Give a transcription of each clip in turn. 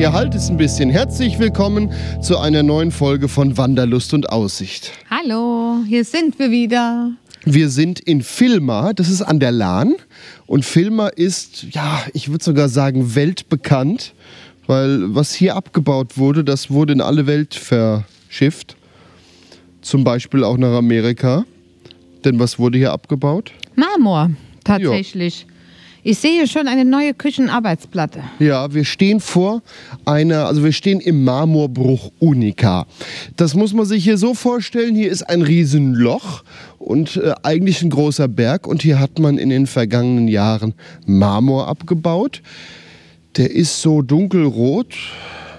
Hier halt es ein bisschen. Herzlich willkommen zu einer neuen Folge von Wanderlust und Aussicht. Hallo, hier sind wir wieder. Wir sind in Filma, das ist an der Lahn. Und Filma ist, ja, ich würde sogar sagen, weltbekannt, weil was hier abgebaut wurde, das wurde in alle Welt verschifft. Zum Beispiel auch nach Amerika. Denn was wurde hier abgebaut? Marmor, tatsächlich. Ich sehe schon eine neue Küchenarbeitsplatte. Ja, wir stehen vor einer, also wir stehen im Marmorbruch Unica. Das muss man sich hier so vorstellen, hier ist ein Riesenloch und äh, eigentlich ein großer Berg und hier hat man in den vergangenen Jahren Marmor abgebaut. Der ist so dunkelrot,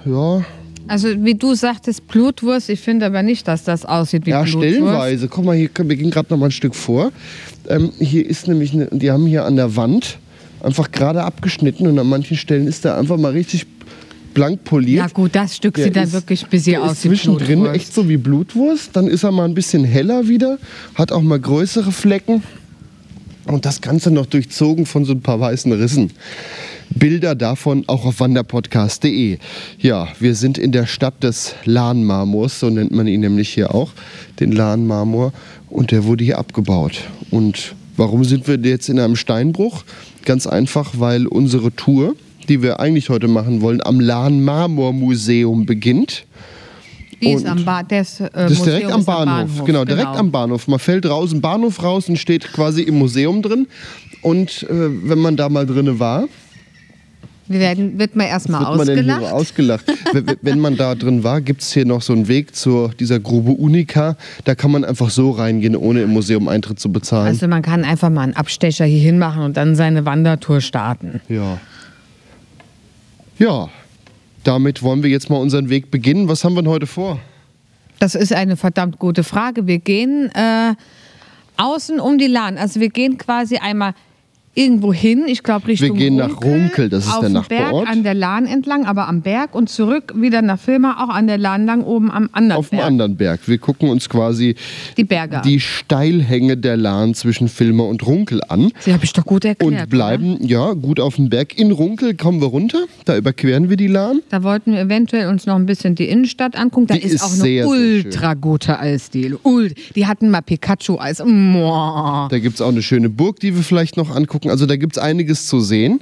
ja, Also wie du sagtest, Blutwurst. Ich finde aber nicht, dass das aussieht wie ja Blutwurst. stellenweise. Guck mal, hier, wir gehen gerade noch mal ein Stück vor. Ähm, hier ist nämlich, eine, die haben hier an der Wand einfach gerade abgeschnitten und an manchen Stellen ist der einfach mal richtig blank poliert. Ja gut, das Stück Der sieht dann wirklich ein bisschen Der aus ist zwischendrin Blutwurst. echt so wie Blutwurst. Dann ist er mal ein bisschen heller wieder, hat auch mal größere Flecken. Und das Ganze noch durchzogen von so ein paar weißen Rissen. Bilder davon auch auf wanderpodcast.de. Ja, wir sind in der Stadt des Lahnmarmors, so nennt man ihn nämlich hier auch, den Lahnmarmor. Und der wurde hier abgebaut. Und warum sind wir jetzt in einem Steinbruch? Ganz einfach, weil unsere Tour, die wir eigentlich heute machen wollen, am Lahnmarmormuseum beginnt. Die ist am ba das, äh, Das ist Museum direkt am ist Bahnhof. Genau, direkt am Bahnhof. Man fällt raus, im Bahnhof raus und steht quasi im Museum drin. Und äh, wenn man da mal drinne war, Wir werden, wird man erstmal ausgelacht. ausgelacht. wenn, wenn man da drin war, gibt es hier noch so einen Weg zu dieser Grube Unica. Da kann man einfach so reingehen, ohne im Museum Eintritt zu bezahlen. Also man kann einfach mal einen Abstecher hier hinmachen und dann seine Wandertour starten. ja. Ja, damit wollen wir jetzt mal unseren Weg beginnen. Was haben wir denn heute vor? Das ist eine verdammt gute Frage. Wir gehen äh, außen um die Lahn. Also wir gehen quasi einmal irgendwo hin. Ich glaube Richtung gehen nach Runkel, das ist auf der dem Nachbarort. Berg an der Lahn entlang, aber am Berg und zurück wieder nach Filma, auch an der Lahn lang oben am anderen Auf dem Berg. anderen Berg. Wir gucken uns quasi Die Berge die Steilhänge der Lahn zwischen Filmer und Runkel an. Sie habe ich doch gut erklärt. Und bleiben, ja, gut auf dem Berg. In Runkel kommen wir runter, da überqueren wir die Lahn. Oder? Da wollten wir eventuell uns noch ein bisschen die Innenstadt angucken. Da Die ist, ist auch eine sehr, sehr ultra gute Eisdiele. Ult die hatten mal Pikachu-Eis. Mua. Da gibt es auch eine schöne Burg, die wir vielleicht noch angucken. Also da gibt es einiges zu sehen.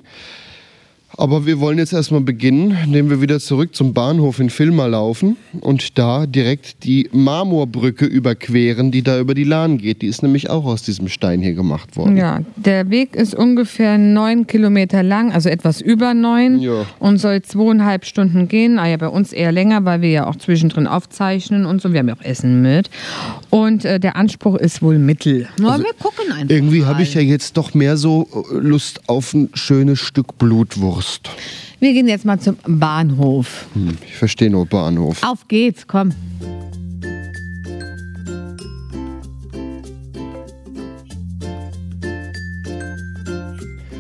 Aber wir wollen jetzt erstmal beginnen, indem wir wieder zurück zum Bahnhof in Filma laufen und da direkt die Marmorbrücke überqueren, die da über die Lahn geht. Die ist nämlich auch aus diesem Stein hier gemacht worden. Ja, der Weg ist ungefähr neun Kilometer lang, also etwas über neun Ja. und soll zweieinhalb Stunden gehen. Ah ja, bei uns eher länger, weil wir ja auch zwischendrin aufzeichnen und so. Wir haben ja auch Essen mit. Und äh, der Anspruch ist wohl Mittel. Na, wir gucken einfach. Also Irgendwie habe ich ja jetzt doch mehr so äh, Lust auf ein schönes Stück Blutwurst. Wir gehen jetzt mal zum Bahnhof. Hm, ich verstehe nur Bahnhof. Auf geht's, komm.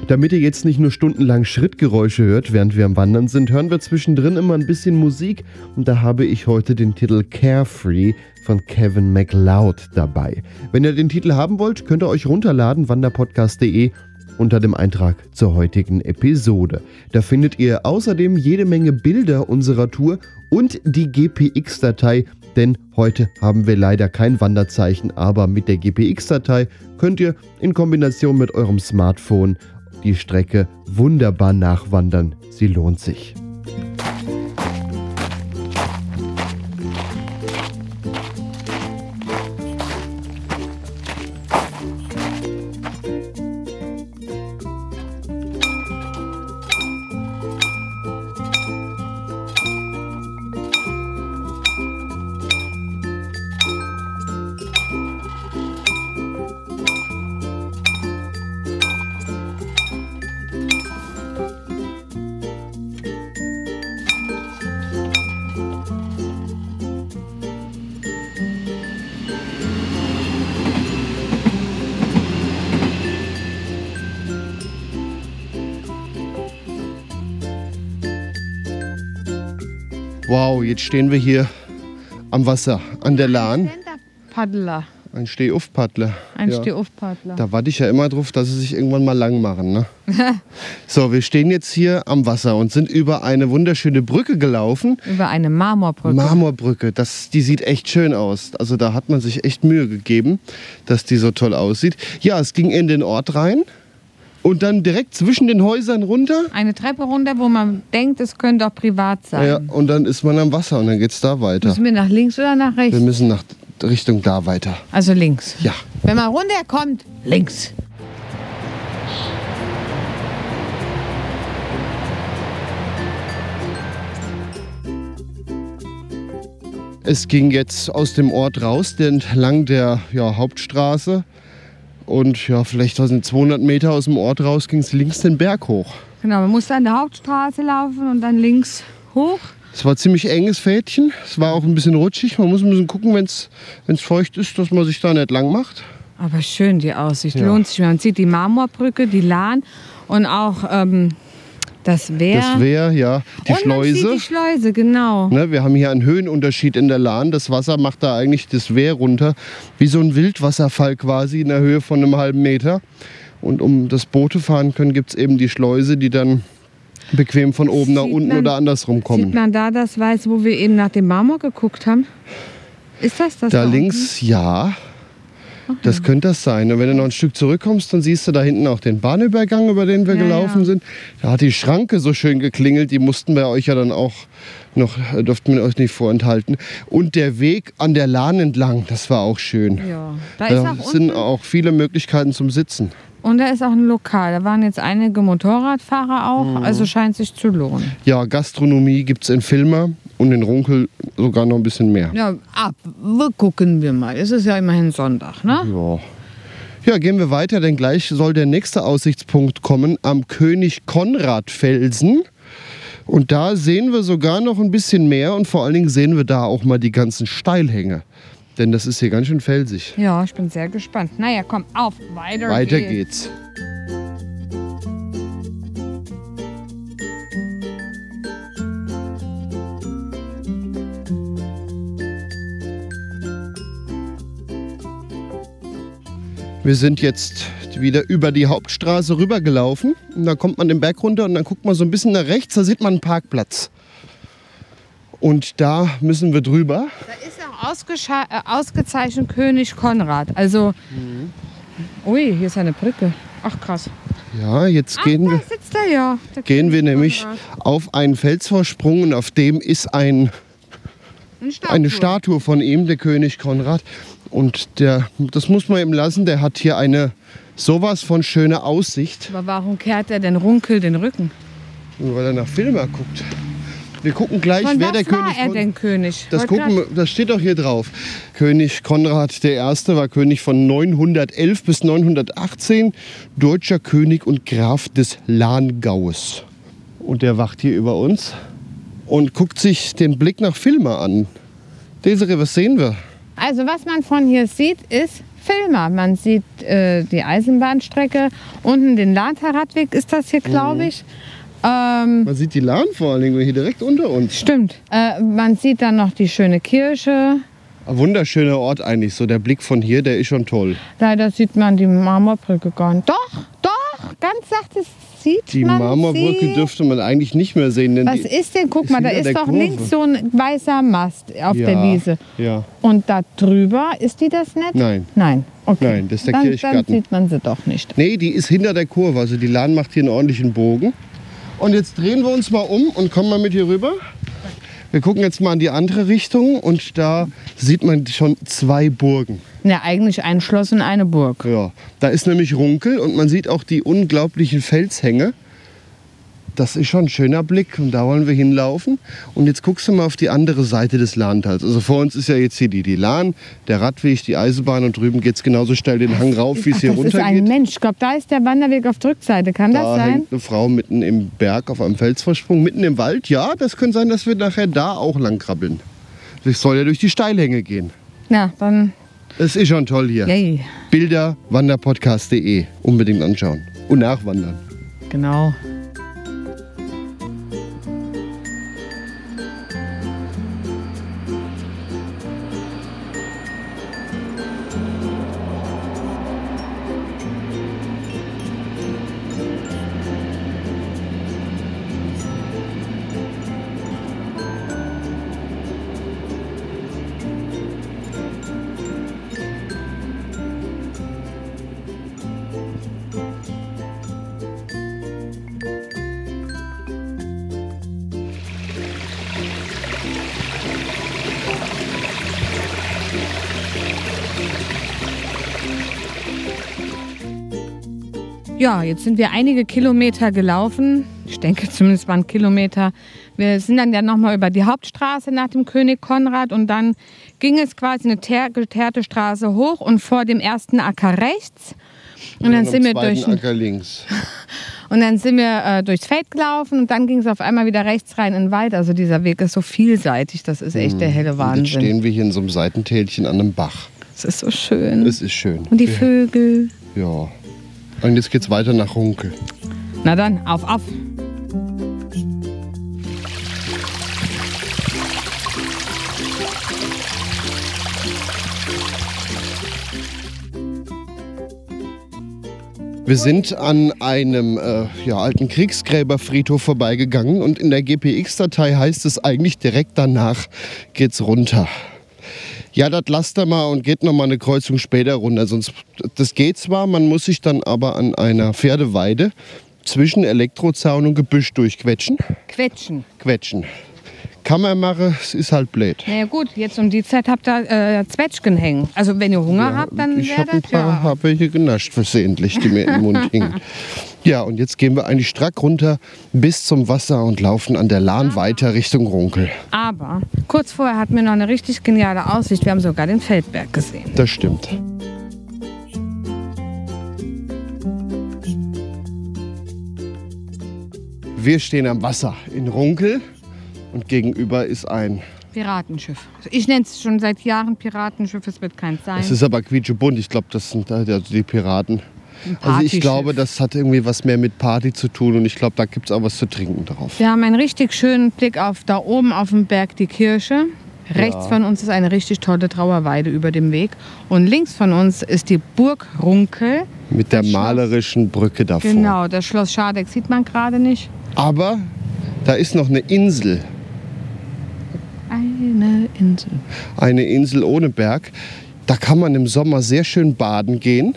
Damit ihr jetzt nicht nur stundenlang Schrittgeräusche hört, während wir am Wandern sind, hören wir zwischendrin immer ein bisschen Musik und da habe ich heute den Titel Carefree von Kevin MacLeod dabei. Wenn ihr den Titel haben wollt, könnt ihr euch runterladen, wanderpodcast.de unter dem Eintrag zur heutigen Episode. Da findet ihr außerdem jede Menge Bilder unserer Tour und die GPX-Datei, denn heute haben wir leider kein Wanderzeichen, aber mit der GPX-Datei könnt ihr in Kombination mit eurem Smartphone die Strecke wunderbar nachwandern. Sie lohnt sich. Wow, jetzt stehen wir hier am Wasser, an der Lahn. Paddler. Ein Stehaufpaddler. Ein Ja. Stehaufpaddler. Da warte ich ja immer drauf, dass sie sich irgendwann mal lang machen. Ne? so, wir stehen jetzt hier am Wasser und sind über eine wunderschöne Brücke gelaufen. Über eine Marmorbrücke. Marmorbrücke, das, die sieht echt schön aus. Also da hat man sich echt Mühe gegeben, dass die so toll aussieht. Ja, es ging in den Ort rein und dann direkt zwischen den Häusern runter. eine Treppe runter, wo man denkt, es könnte auch privat sein. Ja, und dann ist man am Wasser und dann geht es da weiter. Müssen wir nach links oder nach rechts? Wir müssen nach Richtung da weiter. Also links. Ja. Wenn man runterkommt, links. Es ging jetzt aus dem Ort raus, entlang der ja, Hauptstraße. Und ja, vielleicht sind 200 Meter aus dem Ort raus ging es links den Berg hoch. Genau, man musste an der Hauptstraße laufen und dann links hoch. Es war ziemlich enges Fädchen. Es war auch ein bisschen rutschig. Man muss ein bisschen gucken, wenn es feucht ist, dass man sich da nicht lang macht. Aber schön die Aussicht, Ja. lohnt sich. Man sieht die Marmorbrücke, die Lahn und auch ähm, das Wehr. Das wäre ja die Schleuse. sieht die Schleuse, genau. Ne, wir haben hier einen Höhenunterschied in der Lahn. Das Wasser macht da eigentlich das Wehr runter, wie so ein Wildwasserfall quasi in der Höhe von einem halben Meter. Und um das Boote fahren können, gibt es eben die Schleuse, die dann bequem von oben nach Sieht unten man- oder andersrum Sieht kommen. man da das Weiß, wo wir eben nach dem Marmor geguckt haben? Ist das das? Da unten? links, ja. Das könnte das sein. Und wenn du noch ein Stück zurückkommst, dann siehst du da hinten auch den Bahnübergang, über den wir Ja, gelaufen ja. sind. Da hat die Schranke so schön geklingelt, die mussten wir euch ja dann auch noch, äh, durften wir euch nicht vorenthalten. Und der Weg an der Lahn entlang, das war auch schön. Ja. Da Da auch sind auch viele Möglichkeiten zum Sitzen. und da ist auch ein Lokal. Da waren jetzt einige Motorradfahrer auch. Mhm. Also scheint sich zu lohnen. Ja, Gastronomie gibt es in Filmer und in Runkel sogar noch ein bisschen mehr. Ja, ab. Wir gucken wir mal. Es ist ja immerhin Sonntag, ne? Ja. Ja, gehen wir weiter, denn gleich soll der nächste Aussichtspunkt kommen am König Konrad Felsen. Und da sehen wir sogar noch ein bisschen mehr und vor allen Dingen sehen wir da auch mal die ganzen Steilhänge. Denn das ist hier ganz schön felsig. Ja, ich bin sehr gespannt. Naja, komm, auf. Weiter, Weiter geht's. geht's. Wir sind jetzt wieder über die Hauptstraße rübergelaufen. Und da kommt man den Berg runter und dann guckt man so ein bisschen nach rechts, da sieht man einen Parkplatz. Und da müssen wir drüber. Da ist auch äh, ausgezeichnet König Konrad. Also, Mhm. ui, hier ist eine Brücke. Ach, krass. Ja, jetzt Ach, gehen da wir. sitzt er ja. gehen wir nämlich Konrad. auf einen Felsvorsprung und auf dem ist ein, Eine Statue. eine Statue von ihm, der König Konrad. Und der, das muss man ihm lassen, der hat hier eine sowas von schöne Aussicht, Aber warum kehrt er denn Runkel den Rücken? weil er nach Filmer guckt. Wir gucken gleich, Von wer was der war König er Kon- denn König? Das, gucken, das steht doch hier drauf. König Konrad I. war König von 911 bis 918, deutscher König und Graf des Lahngaues. Und der wacht hier über uns und guckt sich den Blick nach Filmer an. Desiree, was sehen wir? Also was man von hier sieht, ist Filmer. Man sieht äh, die Eisenbahnstrecke. Unten den Lahnterradweg ist das hier, Mhm. glaube ich. Ähm, Man sieht die Lahn vor allen Dingen hier direkt unter uns. stimmt. Äh, man sieht dann noch die schöne Kirche. Ein wunderschöner Ort eigentlich. So der Blick von hier, der ist schon toll. Leider sieht man die Marmorbrücke gar nicht. Doch, doch, ganz sachte sieht Die man Marmorbrücke sie. dürfte man eigentlich nicht mehr sehen. Denn Was ist denn? Guck ist mal, da ist doch Kurve. links so ein weißer Mast auf ja, der Wiese. Ja. Und da drüber, ist die das nicht? Nein. Nein, okay. Nein, das ist der dann, Kirchgarten. Dann sieht man sie doch nicht. Nee, die ist hinter der Kurve. Also die Lahn macht hier einen ordentlichen Bogen. Und jetzt drehen wir uns mal um und kommen mal mit hier rüber. Wir gucken jetzt mal in die andere Richtung und da sieht man schon zwei Burgen. Ja, eigentlich ein Schloss und eine Burg. Ja, da ist nämlich Runkel und man sieht auch die unglaublichen Felshänge. Das ist schon ein schöner Blick und da wollen wir hinlaufen. Und jetzt guckst du mal auf die andere Seite des Lahntals. Also vor uns ist ja jetzt hier die, die Lahn, der Radweg, die Eisenbahn und drüben geht es genauso steil den Hang rauf, wie es hier das ist runter ein geht. Mensch. Ich glaube, da ist der Wanderweg auf der Rückseite. Kann das Da sein? hängt eine Frau mitten im Berg auf einem Felsvorsprung, mitten im Wald. Ja, das könnte sein, dass wir nachher da auch lang krabbeln. Das soll ja durch die Steilhänge gehen. Ja, dann. Es ist schon toll hier. Yay. Bilder wanderpodcast.de. Unbedingt anschauen. Und nachwandern. Genau. Ja, jetzt sind wir einige Kilometer gelaufen. Ich denke zumindest waren Kilometer. Wir sind dann ja nochmal über die Hauptstraße nach dem König Konrad und dann ging es quasi eine geteerte Straße hoch und vor dem ersten Acker rechts. Und dann sind wir durch Acker links. und dann sind wir äh, durchs Feld gelaufen und dann ging es auf einmal wieder rechts rein in den Wald. Also dieser Weg ist so vielseitig, das ist echt der helle Wahnsinn. Jetzt stehen wir hier in so einem Seitentälchen an einem Bach. Es ist so schön. Es ist schön. Und die Vögel. Ja. Und jetzt geht's weiter nach Runkel. Na dann, auf, auf. Wir sind an einem äh, ja, alten Kriegsgräberfriedhof vorbeigegangen und in der GPX-Datei heißt es eigentlich direkt danach geht's runter. Ja, das lasst er mal und geht noch mal eine Kreuzung später runter. Sonst, das geht zwar, man muss sich dann aber an einer Pferdeweide zwischen Elektrozaun und Gebüsch durchquetschen. Quetschen. Quetschen. Kann man machen, es ist halt blöd. Na ja, gut, jetzt um die Zeit habt ihr äh, Zwetschgen hängen. Also wenn ihr Hunger habt, dann Ich habe ein paar ja. hab welche genascht versehentlich, die mir im Mund hingen. Ja, und jetzt gehen wir eigentlich strack runter bis zum Wasser und laufen an der Lahn weiter Richtung Runkel. Aber kurz vorher hatten wir noch eine richtig geniale Aussicht. Wir haben sogar den Feldberg gesehen. Das stimmt. Wir stehen am Wasser in Runkel und gegenüber ist ein. Piratenschiff. Ich nenne es schon seit Jahren Piratenschiff, es wird keins sein. Es ist aber quietschebunt. Ich glaube, das sind also die Piraten. Also ich glaube, das hat irgendwie was mehr mit Party zu tun und ich glaube, da gibt es auch was zu trinken drauf. Wir haben einen richtig schönen Blick auf da oben auf dem Berg die Kirche. Rechts von uns ist eine richtig tolle Trauerweide über dem Weg. Und links von uns ist die Burg Runkel. Mit der malerischen Brücke davor. Genau, das Schloss Schadeck sieht man gerade nicht. Aber da ist noch eine Insel. Eine Insel. Eine Insel ohne Berg. Da kann man im Sommer sehr schön baden gehen.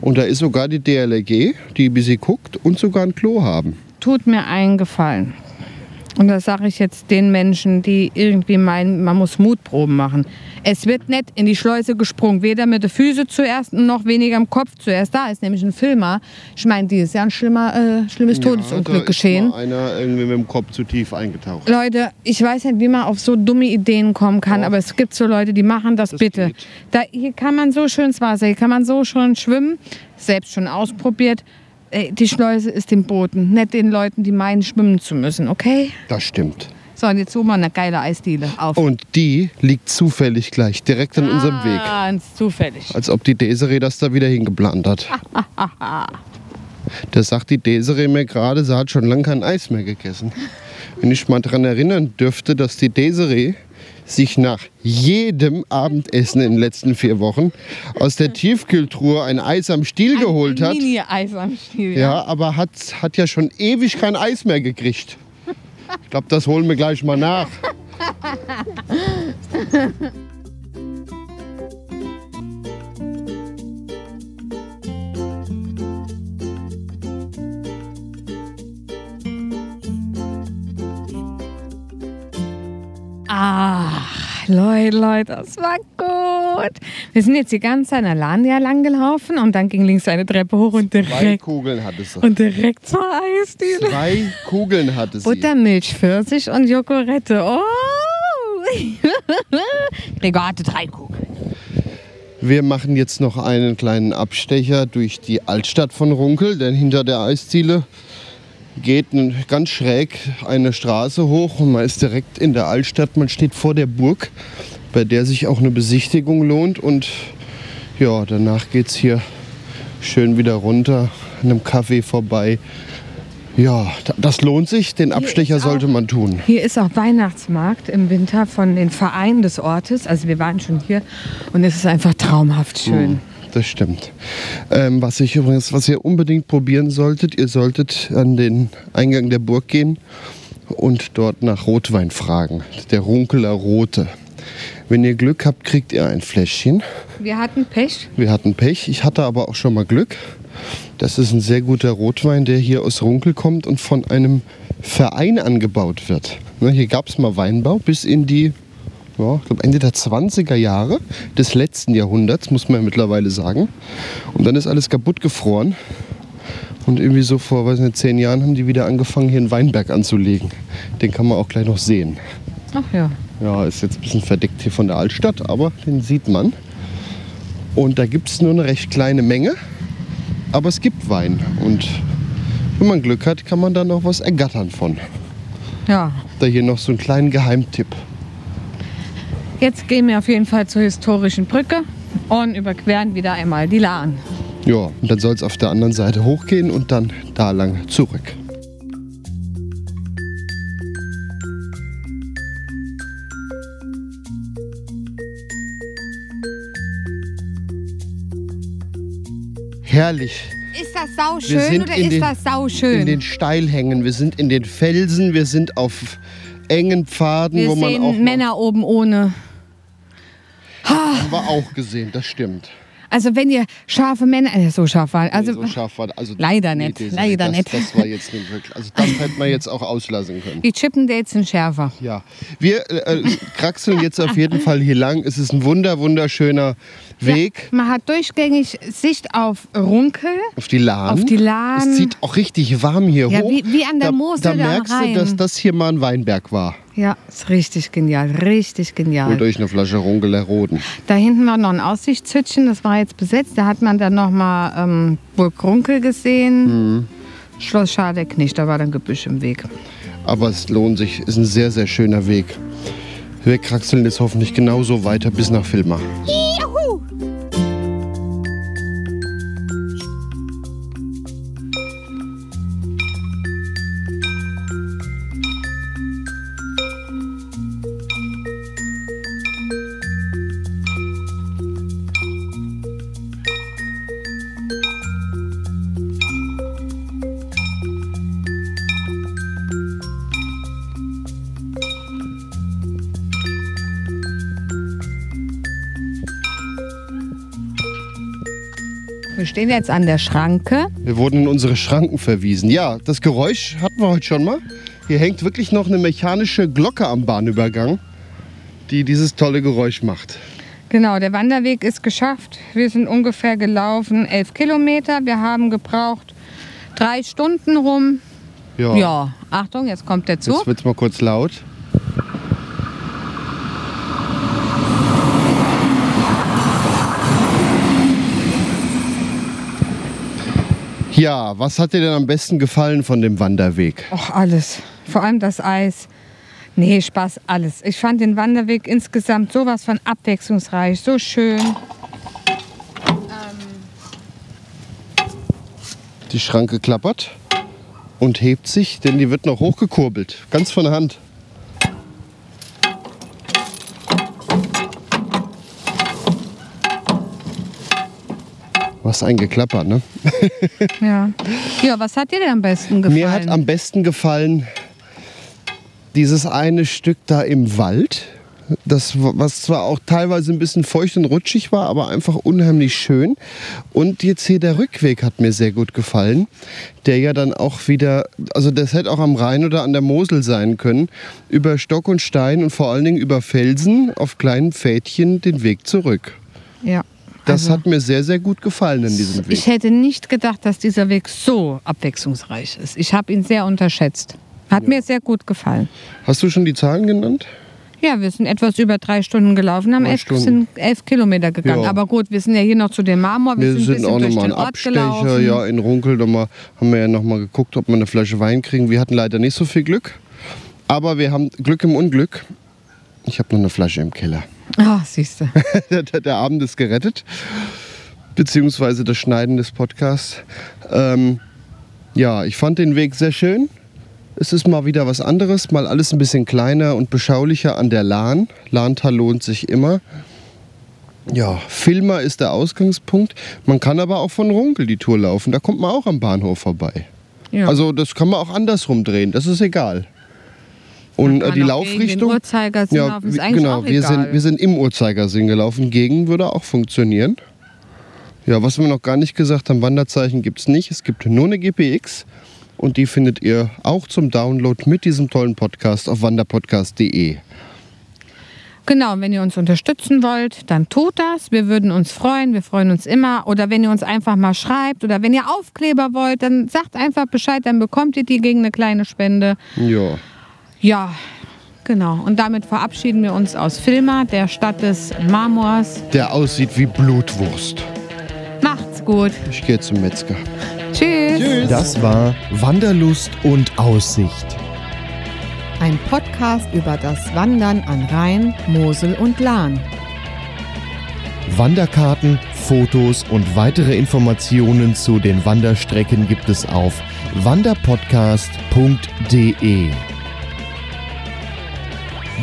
Und da ist sogar die DLRG, die ein bisschen guckt und sogar ein Klo haben. Tut mir einen Gefallen. Und das sage ich jetzt den Menschen, die irgendwie meinen, man muss Mutproben machen. Es wird nicht in die Schleuse gesprungen, weder mit den Füßen zuerst noch weniger im Kopf zuerst. Da ist nämlich ein Filmer. Ich meine, dieses Jahr ein schlimmer, äh, schlimmes da Todesunglück ist geschehen. mal einer irgendwie mit dem Kopf zu tief eingetaucht. Leute, ich weiß nicht, wie man auf so dumme Ideen kommen kann, Doch. aber es gibt so Leute, die machen das, Das bitte. geht. Da, hier kann man so schön ins Wasser, hier kann man so schön schwimmen, selbst schon ausprobiert. Ey, die Schleuse ist dem Boden, nicht den Leuten, die meinen, schwimmen zu müssen, okay? Das stimmt. So, und jetzt suchen wir eine geile Eisdiele auf. Und die liegt zufällig gleich direkt an unserem Weg. Ganz zufällig. Als ob die Desiree das da wieder hingeplant hat. Da sagt die Desiree mir gerade, sie hat schon lange kein Eis mehr gegessen. Wenn ich mal daran erinnern dürfte, dass die Desiree sich nach jedem Abendessen in den letzten vier Wochen aus der Tiefkühltruhe ein Eis am Stiel geholt ein hat. Mini-Eis am Stiel. Ja, aber hat, hat ja schon ewig kein Eis mehr gekriegt. Ich glaube, das holen wir gleich mal nach. Ach, Leute, Leute, das war gut. Wir sind jetzt die ganze Zeit an der Landia lang gelaufen und dann ging links eine Treppe hoch und Zwei direkt, Kugeln hatte sie. und direkt zur Eisdiele. Zwei Kugeln hatte sie. Buttermilch, Pfirsich und Joghurette. Oh! Gregor hatte drei Kugeln. Wir machen jetzt noch einen kleinen Abstecher durch die Altstadt von Runkel, denn hinter der Eisziele geht ganz schräg eine Straße hoch und man ist direkt in der Altstadt. Man steht vor der Burg, bei der sich auch eine Besichtigung lohnt. Und ja, danach geht es hier schön wieder runter, an einem Café vorbei. Ja, da- das lohnt sich. Den Abstecher auch- sollte man tun. Hier ist auch Weihnachtsmarkt im Winter von den Vereinen des Ortes. Also wir waren schon hier und es ist einfach traumhaft schön. Das stimmt. Ähm, was ich übrigens, was ihr unbedingt probieren solltet, ihr solltet an den Eingang der Burg gehen und dort nach Rotwein fragen. Der Runkeler Rote. Wenn ihr Glück habt, kriegt ihr ein Fläschchen. Wir hatten Pech. Wir hatten Pech, ich hatte aber auch schon mal Glück. Das ist ein sehr guter Rotwein, der hier aus Runkel kommt und von einem Verein angebaut wird. Ne, Hier gab es mal Weinbau bis in die ja, ich glaub Ende der 20er Jahre des letzten Jahrhunderts, muss man mittlerweile sagen. Und dann ist alles kaputt gefroren. Und irgendwie so vor, weiß nicht, zehn Jahren haben die wieder angefangen, hier einen Weinberg anzulegen. Den kann man auch gleich noch sehen. Ach ja. Ja, ist jetzt ein bisschen verdeckt hier von der Altstadt, aber den sieht man. Und da gibt es nur eine recht kleine Menge, aber es gibt Wein. Und wenn man Glück hat, kann man da noch was ergattern von. Ja. Da hier noch so einen kleinen Geheimtipp. Jetzt gehen wir auf jeden Fall zur historischen Brücke und überqueren wieder einmal die Lahn. Ja, und dann soll es auf der anderen Seite hochgehen und dann da lang zurück. Herrlich. Ist das sau Wir schön sind oder in ist den- das sau In den Steilhängen, wir sind in den Felsen, wir sind auf engen Pfaden, Wir wo man sehen auch Männer oben ohne. haben wir auch gesehen, das stimmt. Also wenn ihr scharfe Männer, äh, so scharf waren, also nee, so scharf war also leider nicht, Desiree, leider das, nicht. Das war jetzt nicht wirklich. Also das hätte man jetzt auch auslassen können. die Chippendates sind schärfer. Ja, wir äh, äh, kraxeln jetzt auf jeden Fall hier lang. Es ist ein wunder wunderschöner Weg Ja, man hat durchgängig Sicht auf Runkel. auf die Lahn. Auf die Lahn. Es zieht auch richtig warm hier Ja, hoch. wie- wie an der da, Mosel Da merkst du, dass das hier mal ein Weinberg war. Ja, ist richtig genial, richtig genial. Holt euch eine Flasche Rungeler Roden. Da hinten war noch ein Aussichtshütchen, das war jetzt besetzt. Da hat man dann noch mal ähm, Burg Runkel gesehen. Mhm. Schloss Schadeck nicht, da war dann Gebüsch im Weg. Aber es lohnt sich. Ist ein sehr, sehr schöner Weg. Wir kraxeln jetzt hoffentlich genauso weiter bis nach Filma. Stehen jetzt an der Schranke. Wir wurden in unsere Schranken verwiesen. Ja, das Geräusch hatten wir heute schon mal. Hier hängt wirklich noch eine mechanische Glocke am Bahnübergang, die dieses tolle Geräusch macht. Genau, der Wanderweg ist geschafft. Wir sind ungefähr gelaufen elf Kilometer. Wir haben gebraucht drei Stunden rum. Ja. Ja, Achtung, jetzt kommt der Zug. Jetzt wird's mal kurz laut. Ja, was hat dir denn am besten gefallen von dem Wanderweg? Och, alles. Vor allem das Eis. Nee, Spaß, alles. Ich fand den Wanderweg insgesamt sowas von abwechslungsreich, so schön. Die Schranke klappert und hebt sich, denn die wird noch hochgekurbelt. Ganz von Hand. Was ein Geklapper, ne? Ja. Ja, was hat dir denn am besten gefallen? Mir hat am besten gefallen dieses eine Stück da im Wald. Das, was zwar auch teilweise ein bisschen feucht und rutschig war, aber einfach unheimlich schön. Und jetzt hier der Rückweg hat mir sehr gut gefallen. Der ja dann auch wieder, also das hätte auch am Rhein oder an der Mosel sein können, über Stock und Stein und vor allen Dingen über Felsen auf kleinen Pfädchen den Weg zurück. ja. Das also, hat mir sehr, sehr gut gefallen in diesem Weg. Ich hätte nicht gedacht, dass dieser Weg so abwechslungsreich ist. Ich habe ihn sehr unterschätzt. Hat mir sehr gut gefallen. Hast du schon die Zahlen genannt? Ja, wir sind etwas über drei Stunden gelaufen, haben elf, sind elf Kilometer gegangen. Ja. Aber gut, wir sind ja hier noch zu dem Marmor. Wir Wir, sind, sind auch nochmal den ein Ort Abstecher, gelaufen. ja, in Runkel. Da haben wir ja nochmal geguckt, ob wir eine Flasche Wein kriegen. Wir hatten leider nicht so viel Glück. Aber wir haben Glück im Unglück. Ich habe noch eine Flasche im Keller. Ah, siehst du. der, der, der Abend ist gerettet. Beziehungsweise das Schneiden des Podcasts. Ähm, ja, ich fand den Weg sehr schön. Es ist mal wieder was anderes, mal alles ein bisschen kleiner und beschaulicher an der Lahn. Lahntal lohnt sich immer. Ja, Filmer ist der Ausgangspunkt. Man kann aber auch von Runkel die Tour laufen. Da kommt man auch am Bahnhof vorbei. Ja. Also das kann man auch andersrum drehen. Das ist egal. Und äh, die Laufrichtung. Uhrzeigersinn laufen, ist eigentlich genau, auch wir egal. sind, wir sind im Uhrzeigersinn gelaufen. Gegen würde auch funktionieren. Ja, was wir noch gar nicht gesagt haben, Wanderzeichen gibt es nicht. Es gibt nur eine GPX und die findet ihr auch zum Download mit diesem tollen Podcast auf wanderpodcast.de. Genau, wenn ihr uns unterstützen wollt, dann tut das. Wir würden uns freuen, wir freuen uns immer. Oder wenn ihr uns einfach mal schreibt oder wenn ihr Aufkleber wollt, dann sagt einfach Bescheid, dann bekommt ihr die gegen eine kleine Spende. Ja. Ja, genau. Und damit verabschieden wir uns aus Filma, der Stadt des Marmors. Der aussieht wie Blutwurst. Macht's gut. Ich gehe zum Metzger. Tschüss. Das war Wanderlust und Aussicht. Ein Podcast über das Wandern an Rhein, Mosel und Lahn. Wanderkarten, Fotos und weitere Informationen zu den Wanderstrecken gibt es auf wanderpodcast.de.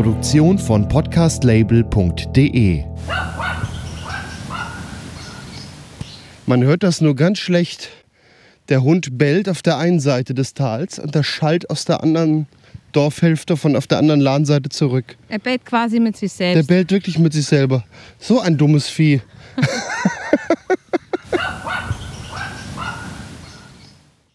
Produktion von podcastlabel.de. Man hört das nur ganz schlecht. Der Hund bellt auf der einen Seite des Tals und das schallt aus der anderen Dorfhälfte von auf der anderen Lahnseite zurück. Er bellt quasi mit sich Der selbst. bellt wirklich mit sich selber. So ein dummes Vieh.